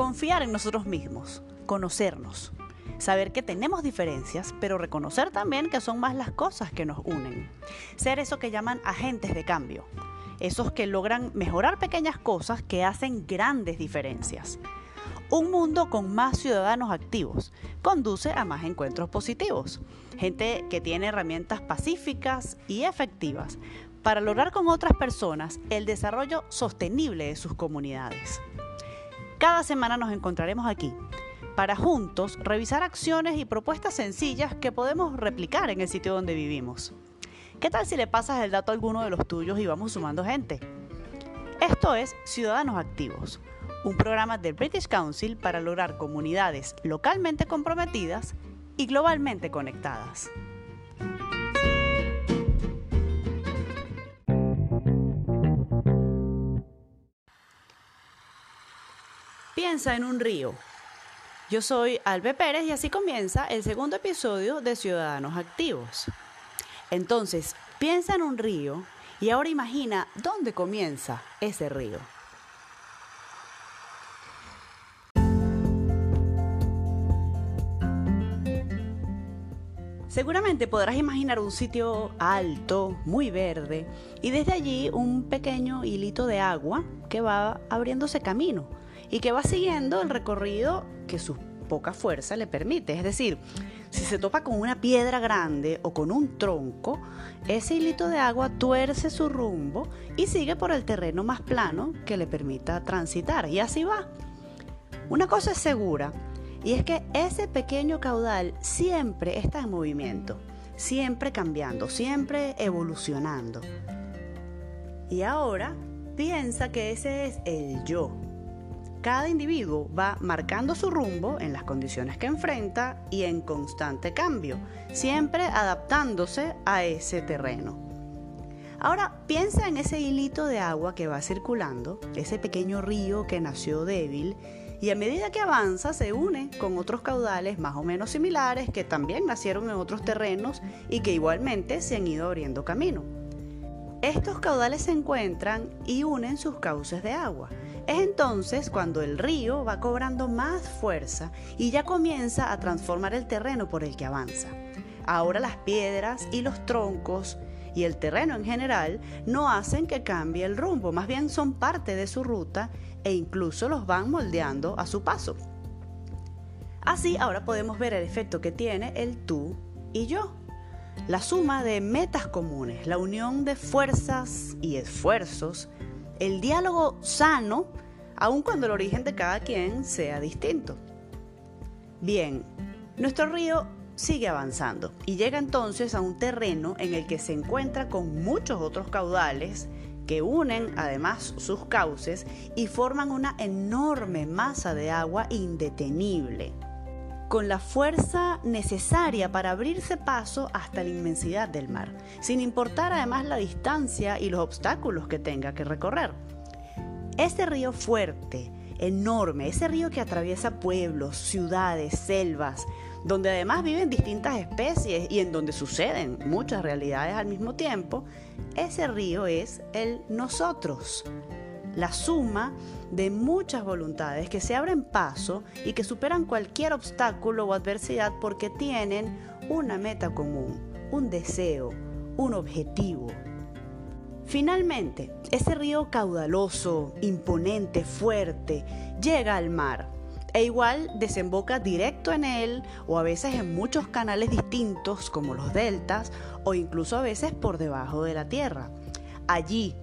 Confiar en nosotros mismos, conocernos, saber que tenemos diferencias, pero reconocer también que son más las cosas que nos unen. Ser eso que llaman agentes de cambio, esos que logran mejorar pequeñas cosas que hacen grandes diferencias. Un mundo con más ciudadanos activos conduce a más encuentros positivos. Gente que tiene herramientas pacíficas y efectivas para lograr con otras personas el desarrollo sostenible de sus comunidades. Cada semana nos encontraremos aquí para juntos revisar acciones y propuestas sencillas que podemos replicar en el sitio donde vivimos. ¿Qué tal si le pasas el dato a alguno de los tuyos y vamos sumando gente? Esto es Ciudadanos Activos un programa del British Council para lograr comunidades localmente comprometidas y globalmente conectadas. Piensa en un río. Yo soy Albe Pérez y así comienza el segundo episodio de Ciudadanos Activos. Entonces, piensa en un río y ahora imagina dónde comienza ese río. Seguramente podrás imaginar un sitio alto, muy verde, y desde allí un pequeño hilito de agua que va abriéndose camino y que va siguiendo el recorrido que su poca fuerza le permite. Es decir, si se topa con una piedra grande o con un tronco, ese hilito de agua tuerce su rumbo y sigue por el terreno más plano que le permita transitar. Y así va. Una cosa es segura, y es que ese pequeño caudal siempre está en movimiento, siempre cambiando, siempre evolucionando. Y ahora piensa que ese es el yo. Cada individuo va marcando su rumbo en las condiciones que enfrenta y en constante cambio, siempre adaptándose a ese terreno. Ahora piensa en ese hilito de agua que va circulando, ese pequeño río que nació débil y a medida que avanza se une con otros caudales más o menos similares que también nacieron en otros terrenos y que igualmente se han ido abriendo camino. Estos caudales se encuentran y unen sus cauces de agua. Es entonces cuando el río va cobrando más fuerza y ya comienza a transformar el terreno por el que avanza. Ahora las piedras y los troncos y el terreno en general no hacen que cambie el rumbo, más bien son parte de su ruta e incluso los van moldeando a su paso. Así ahora podemos ver el efecto que tiene el tú y yo. La suma de metas comunes, la unión de fuerzas y esfuerzos, el diálogo sano, aun cuando el origen de cada quien sea distinto. Bien, nuestro río sigue avanzando y llega entonces a un terreno en el que se encuentra con muchos otros caudales que unen además sus cauces y forman una enorme masa de agua indetenible, con la fuerza necesaria para abrirse paso hasta la inmensidad del mar, sin importar además la distancia y los obstáculos que tenga que recorrer. Ese río fuerte, enorme, ese río que atraviesa pueblos, ciudades, selvas, donde además viven distintas especies y en donde suceden muchas realidades al mismo tiempo, ese río es el nosotros, la suma de muchas voluntades que se abren paso y que superan cualquier obstáculo o adversidad porque tienen una meta común, un deseo, un objetivo. Finalmente, ese río caudaloso, imponente, fuerte, llega al mar e igual desemboca directo en él o a veces en muchos canales distintos como los deltas o incluso a veces por debajo de la tierra. Allí,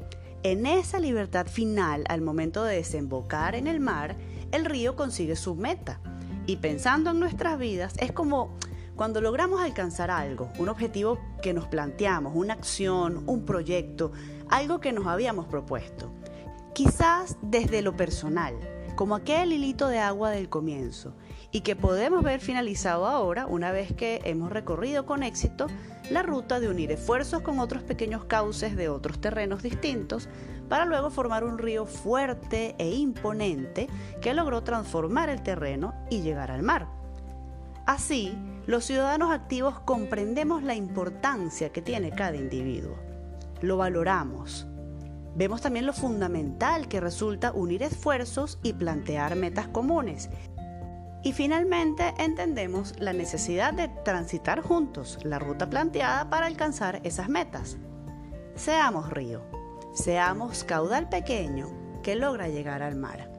en esa libertad final al momento de desembocar en el mar, el río consigue su meta. Y pensando en nuestras vidas, es como cuando logramos alcanzar algo, un objetivo que nos planteamos, una acción, un proyecto, algo que nos habíamos propuesto. Quizás desde lo personal, como aquel hilito de agua del comienzo, y que podemos ver finalizado ahora una vez que hemos recorrido con éxito la ruta de unir esfuerzos con otros pequeños cauces de otros terrenos distintos para luego formar un río fuerte e imponente que logró transformar el terreno y llegar al mar. Así, los ciudadanos activos comprendemos la importancia que tiene cada individuo. Lo valoramos, Vemos también lo fundamental que resulta unir esfuerzos y plantear metas comunes. Y finalmente entendemos la necesidad de transitar juntos la ruta planteada para alcanzar esas metas. Seamos río, seamos caudal pequeño que logra llegar al mar.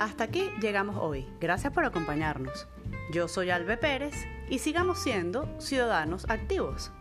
Hasta aquí llegamos hoy. Gracias por acompañarnos. Yo soy Albe Pérez y sigamos siendo ciudadanos activos.